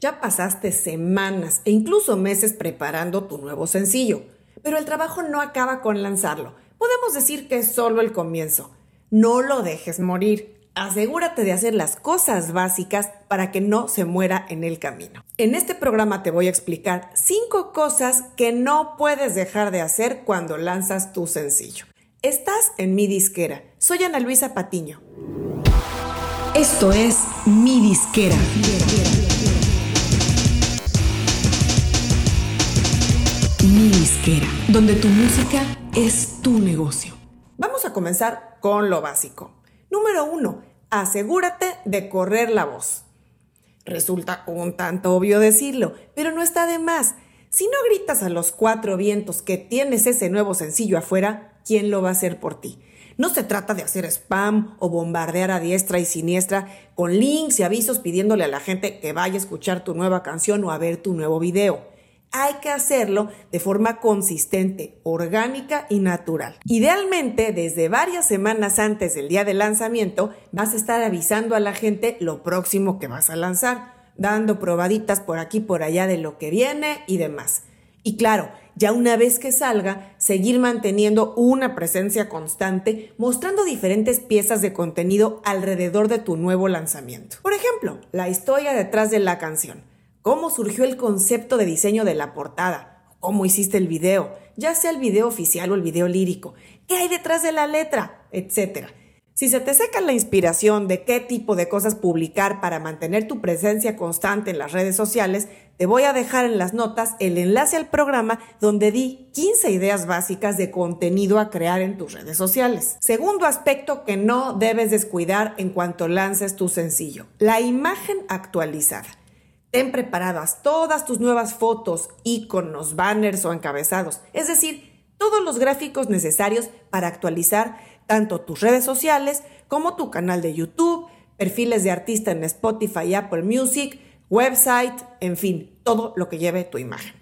Ya pasaste semanas e incluso meses preparando tu nuevo sencillo, pero el trabajo no acaba con lanzarlo. Podemos decir que es solo el comienzo. No lo dejes morir. Asegúrate de hacer las cosas básicas para que no se muera en el camino. En este programa te voy a explicar cinco cosas que no puedes dejar de hacer cuando lanzas tu sencillo. Estás en mi disquera. Soy Ana Luisa Patiño. Esto es mi disquera. Mi disquera, donde tu música es tu negocio. Vamos a comenzar con lo básico. Número uno, asegúrate de correr la voz. Resulta un tanto obvio decirlo, pero no está de más. Si no gritas a los cuatro vientos que tienes ese nuevo sencillo afuera, ¿quién lo va a hacer por ti? No se trata de hacer spam o bombardear a diestra y siniestra con links y avisos pidiéndole a la gente que vaya a escuchar tu nueva canción o a ver tu nuevo video. Hay que hacerlo de forma consistente, orgánica y natural. Idealmente, desde varias semanas antes del día de lanzamiento, vas a estar avisando a la gente lo próximo que vas a lanzar, dando probaditas por aquí por allá de lo que viene y demás. Y claro, ya una vez que salga, seguir manteniendo una presencia constante, mostrando diferentes piezas de contenido alrededor de tu nuevo lanzamiento. Por ejemplo, la historia detrás de la canción, cómo surgió el concepto de diseño de la portada, cómo hiciste el video, ya sea el video oficial o el video lírico, qué hay detrás de la letra, etcétera. Si se te seca la inspiración de qué tipo de cosas publicar para mantener tu presencia constante en las redes sociales, te voy a dejar en las notas el enlace al programa donde di 15 ideas básicas de contenido a crear en tus redes sociales. Segundo aspecto que no debes descuidar en cuanto lances tu sencillo, la imagen actualizada. Ten preparadas todas tus nuevas fotos, iconos, banners o encabezados, es decir, todos los gráficos necesarios para actualizar tanto tus redes sociales como tu canal de YouTube, perfiles de artista en Spotify y Apple Music, website, en fin, todo lo que lleve tu imagen.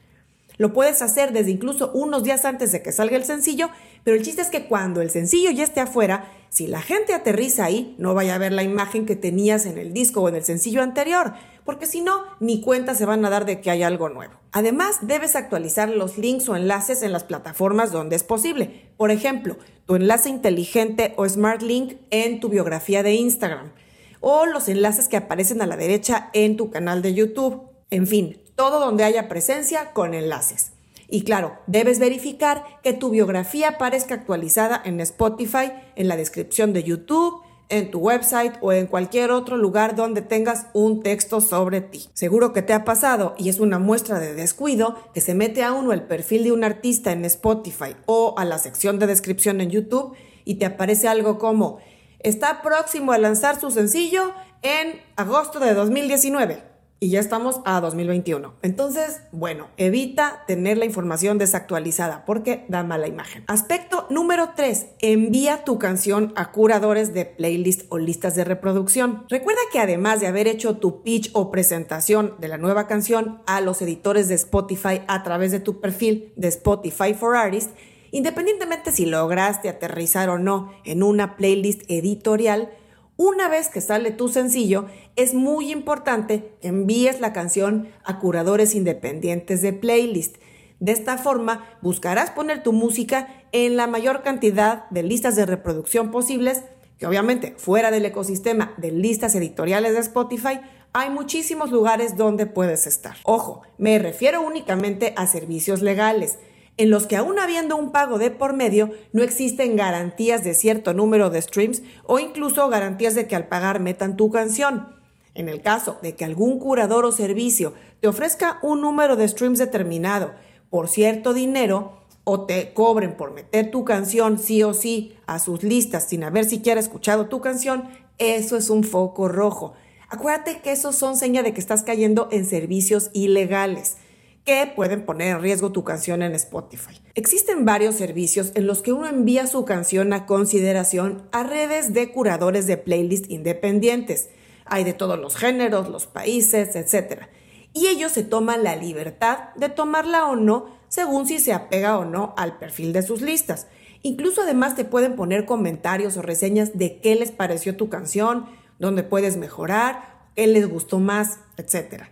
Lo puedes hacer desde incluso unos días antes de que salga el sencillo, pero el chiste es que cuando el sencillo ya esté afuera, si la gente aterriza ahí, no vaya a ver la imagen que tenías en el disco o en el sencillo anterior, porque si no, ni cuenta se van a dar de que hay algo nuevo. Además, debes actualizar los links o enlaces en las plataformas donde es posible. Por ejemplo, tu enlace inteligente o Smart Link en tu biografía de Instagram o los enlaces que aparecen a la derecha en tu canal de YouTube. En fin, todo donde haya presencia con enlaces. Y claro, debes verificar que tu biografía aparezca actualizada en Spotify, en la descripción de YouTube, en tu website o en cualquier otro lugar donde tengas un texto sobre ti. Seguro que te ha pasado y es una muestra de descuido que se mete a uno el perfil de un artista en Spotify o a la sección de descripción en YouTube y te aparece algo como está próximo a lanzar su sencillo en agosto de 2019 y ya estamos a 2021. Entonces, bueno, evita tener la información desactualizada porque da mala imagen. Aspecto número 3. Envía tu canción a curadores de playlist o listas de reproducción. Recuerda que además de haber hecho tu pitch o presentación de la nueva canción a los editores de Spotify a través de tu perfil de Spotify for Artists, independientemente si lograste aterrizar o no en una playlist editorial, una vez que sale tu sencillo, es muy importante que envíes la canción a curadores independientes de playlist. De esta forma, buscarás poner tu música en la mayor cantidad de listas de reproducción posibles, que obviamente fuera del ecosistema de listas editoriales de Spotify, hay muchísimos lugares donde puedes estar. Ojo, me refiero únicamente a servicios legales en los que aún habiendo un pago de por medio, no existen garantías de cierto número de streams o incluso garantías de que al pagar metan tu canción. En el caso de que algún curador o servicio te ofrezca un número de streams determinado por cierto dinero o te cobren por meter tu canción sí o sí a sus listas sin haber siquiera escuchado tu canción, eso es un foco rojo. Acuérdate que esos son señas de que estás cayendo en servicios ilegales que pueden poner en riesgo tu canción en Spotify. Existen varios servicios en los que uno envía su canción a consideración a redes de curadores de playlist independientes. Hay de todos los géneros, los países, etc. Y ellos se toman la libertad de tomarla o no según si se apega o no al perfil de sus listas. Incluso además te pueden poner comentarios o reseñas de qué les pareció tu canción, dónde puedes mejorar, qué les gustó más, etc.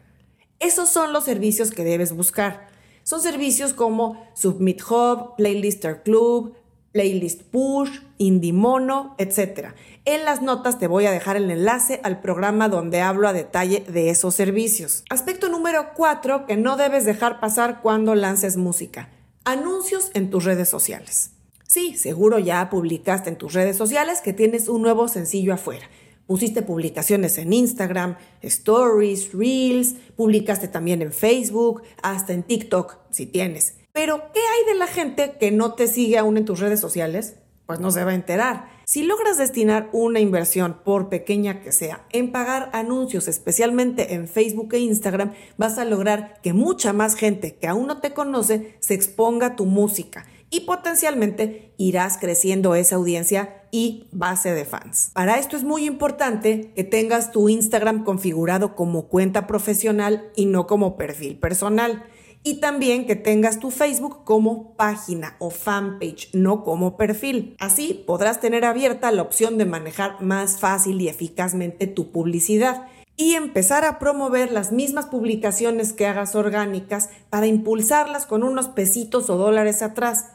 Esos son los servicios que debes buscar. Son servicios como Submit Hub, Playlister Club, Playlist Push, Indimono, etc. En las notas te voy a dejar el enlace al programa donde hablo a detalle de esos servicios. Aspecto número 4 que no debes dejar pasar cuando lances música. Anuncios en tus redes sociales. Sí, seguro ya publicaste en tus redes sociales que tienes un nuevo sencillo afuera. Pusiste publicaciones en Instagram, stories, reels, publicaste también en Facebook, hasta en TikTok, si tienes. Pero, ¿qué hay de la gente que no te sigue aún en tus redes sociales? Pues no se va a enterar. Si logras destinar una inversión, por pequeña que sea, en pagar anuncios, especialmente en Facebook e Instagram, vas a lograr que mucha más gente que aún no te conoce se exponga a tu música y potencialmente irás creciendo esa audiencia y base de fans. Para esto es muy importante que tengas tu Instagram configurado como cuenta profesional y no como perfil personal y también que tengas tu Facebook como página o fanpage, no como perfil. Así podrás tener abierta la opción de manejar más fácil y eficazmente tu publicidad y empezar a promover las mismas publicaciones que hagas orgánicas para impulsarlas con unos pesitos o dólares atrás.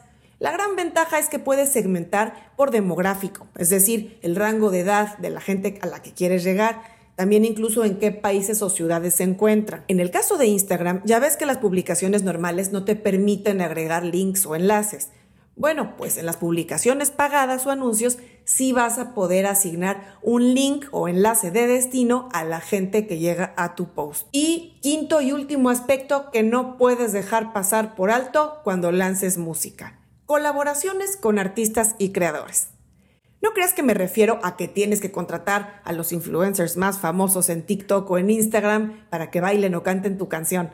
La gran ventaja es que puedes segmentar por demográfico, es decir, el rango de edad de la gente a la que quieres llegar también incluso en qué países o ciudades se encuentran. En el caso de Instagram, ya ves que las publicaciones normales no te permiten agregar links o enlaces. Bueno, pues en las publicaciones pagadas o anuncios sí vas a poder asignar un link o enlace de destino a la gente que llega a tu post. Y quinto y último aspecto que no puedes dejar pasar por alto cuando lances música. Colaboraciones con artistas y creadores. No creas que me refiero a que tienes que contratar a los influencers más famosos en TikTok o en Instagram para que bailen o canten tu canción.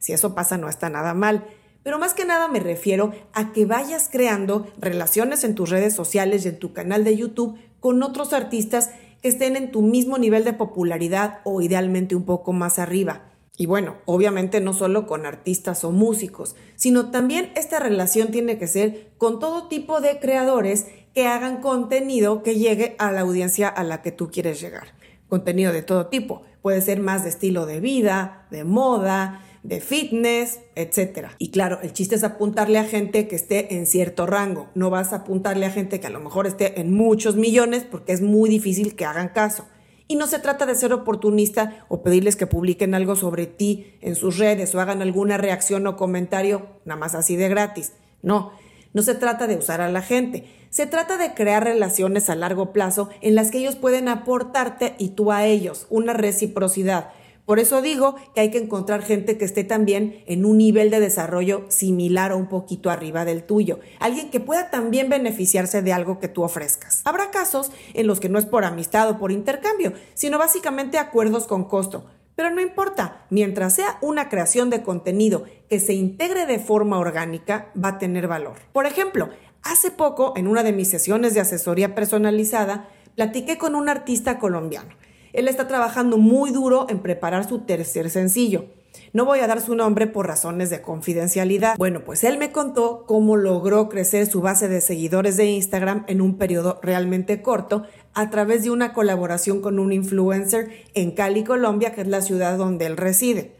Si eso pasa no está nada mal. Pero más que nada me refiero a que vayas creando relaciones en tus redes sociales y en tu canal de YouTube con otros artistas que estén en tu mismo nivel de popularidad o idealmente un poco más arriba. Y bueno, obviamente no solo con artistas o músicos, sino también esta relación tiene que ser con todo tipo de creadores que hagan contenido que llegue a la audiencia a la que tú quieres llegar. Contenido de todo tipo. Puede ser más de estilo de vida, de moda, de fitness, etc. Y claro, el chiste es apuntarle a gente que esté en cierto rango. No vas a apuntarle a gente que a lo mejor esté en muchos millones porque es muy difícil que hagan caso. Y no se trata de ser oportunista o pedirles que publiquen algo sobre ti en sus redes o hagan alguna reacción o comentario, nada más así de gratis. No, no se trata de usar a la gente, se trata de crear relaciones a largo plazo en las que ellos pueden aportarte y tú a ellos, una reciprocidad. Por eso digo que hay que encontrar gente que esté también en un nivel de desarrollo similar o un poquito arriba del tuyo. Alguien que pueda también beneficiarse de algo que tú ofrezcas. Habrá casos en los que no es por amistad o por intercambio, sino básicamente acuerdos con costo. Pero no importa, mientras sea una creación de contenido que se integre de forma orgánica, va a tener valor. Por ejemplo, hace poco, en una de mis sesiones de asesoría personalizada, platiqué con un artista colombiano. Él está trabajando muy duro en preparar su tercer sencillo. No voy a dar su nombre por razones de confidencialidad. Bueno, pues él me contó cómo logró crecer su base de seguidores de Instagram en un periodo realmente corto a través de una colaboración con un influencer en Cali, Colombia, que es la ciudad donde él reside.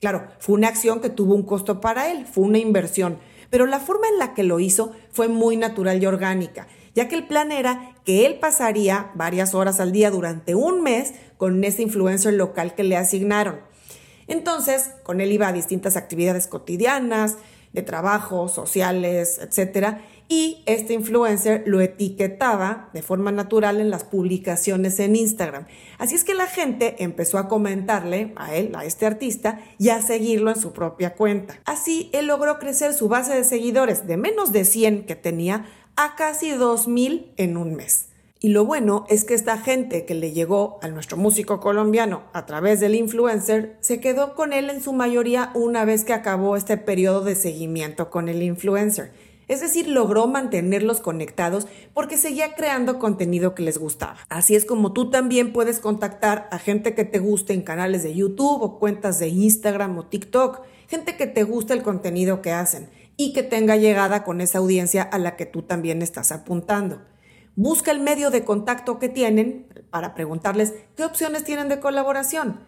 Claro, fue una acción que tuvo un costo para él, fue una inversión, pero la forma en la que lo hizo fue muy natural y orgánica, ya que el plan era que él pasaría varias horas al día durante un mes con ese influencer local que le asignaron. Entonces, con él iba a distintas actividades cotidianas, de trabajo, sociales, etcétera, y este influencer lo etiquetaba de forma natural en las publicaciones en Instagram. Así es que la gente empezó a comentarle a él, a este artista, y a seguirlo en su propia cuenta. Así, él logró crecer su base de seguidores de menos de 100 que tenía a casi 2.000 en un mes. Y lo bueno es que esta gente que le llegó a nuestro músico colombiano a través del influencer se quedó con él en su mayoría una vez que acabó este periodo de seguimiento con el influencer. Es decir, logró mantenerlos conectados porque seguía creando contenido que les gustaba. Así es como tú también puedes contactar a gente que te guste en canales de YouTube o cuentas de Instagram o TikTok, gente que te guste el contenido que hacen y que tenga llegada con esa audiencia a la que tú también estás apuntando. Busca el medio de contacto que tienen para preguntarles qué opciones tienen de colaboración.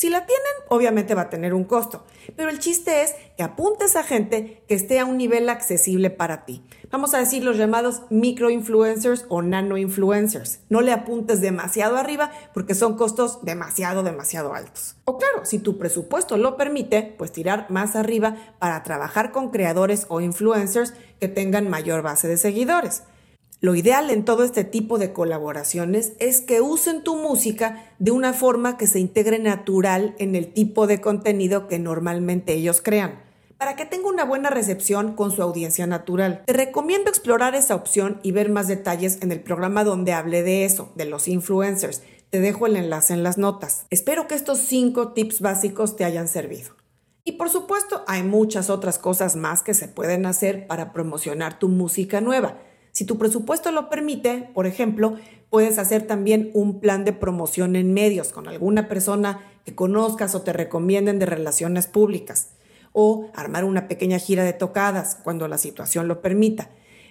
Si la tienen, obviamente va a tener un costo, pero el chiste es que apuntes a gente que esté a un nivel accesible para ti. Vamos a decir los llamados micro-influencers o nano-influencers. No le apuntes demasiado arriba porque son costos demasiado, demasiado altos. O claro, si tu presupuesto lo permite, pues tirar más arriba para trabajar con creadores o influencers que tengan mayor base de seguidores. Lo ideal en todo este tipo de colaboraciones es que usen tu música de una forma que se integre natural en el tipo de contenido que normalmente ellos crean, para que tenga una buena recepción con su audiencia natural. Te recomiendo explorar esa opción y ver más detalles en el programa donde hablé de eso, de los influencers. Te dejo el enlace en las notas. Espero que estos cinco tips básicos te hayan servido. Y por supuesto, hay muchas otras cosas más que se pueden hacer para promocionar tu música nueva. Si tu presupuesto lo permite, por ejemplo, puedes hacer también un plan de promoción en medios con alguna persona que conozcas o te recomienden de relaciones públicas, o armar una pequeña gira de tocadas cuando la situación lo permita.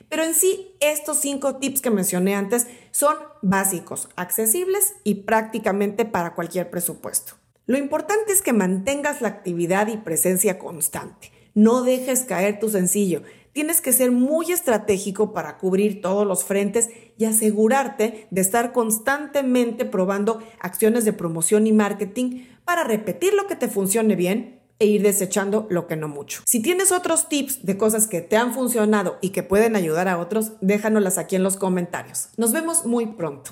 Pero en sí, estos cinco tips que mencioné antes son básicos, accesibles y prácticamente para cualquier presupuesto. Lo importante es que mantengas la actividad y presencia constante. No dejes caer tu sencillo. Tienes que ser muy estratégico para cubrir todos los frentes y asegurarte de estar constantemente probando acciones de promoción y marketing para repetir lo que te funcione bien e ir desechando lo que no mucho. Si tienes otros tips de cosas que te han funcionado y que pueden ayudar a otros, déjanoslas aquí en los comentarios. Nos vemos muy pronto.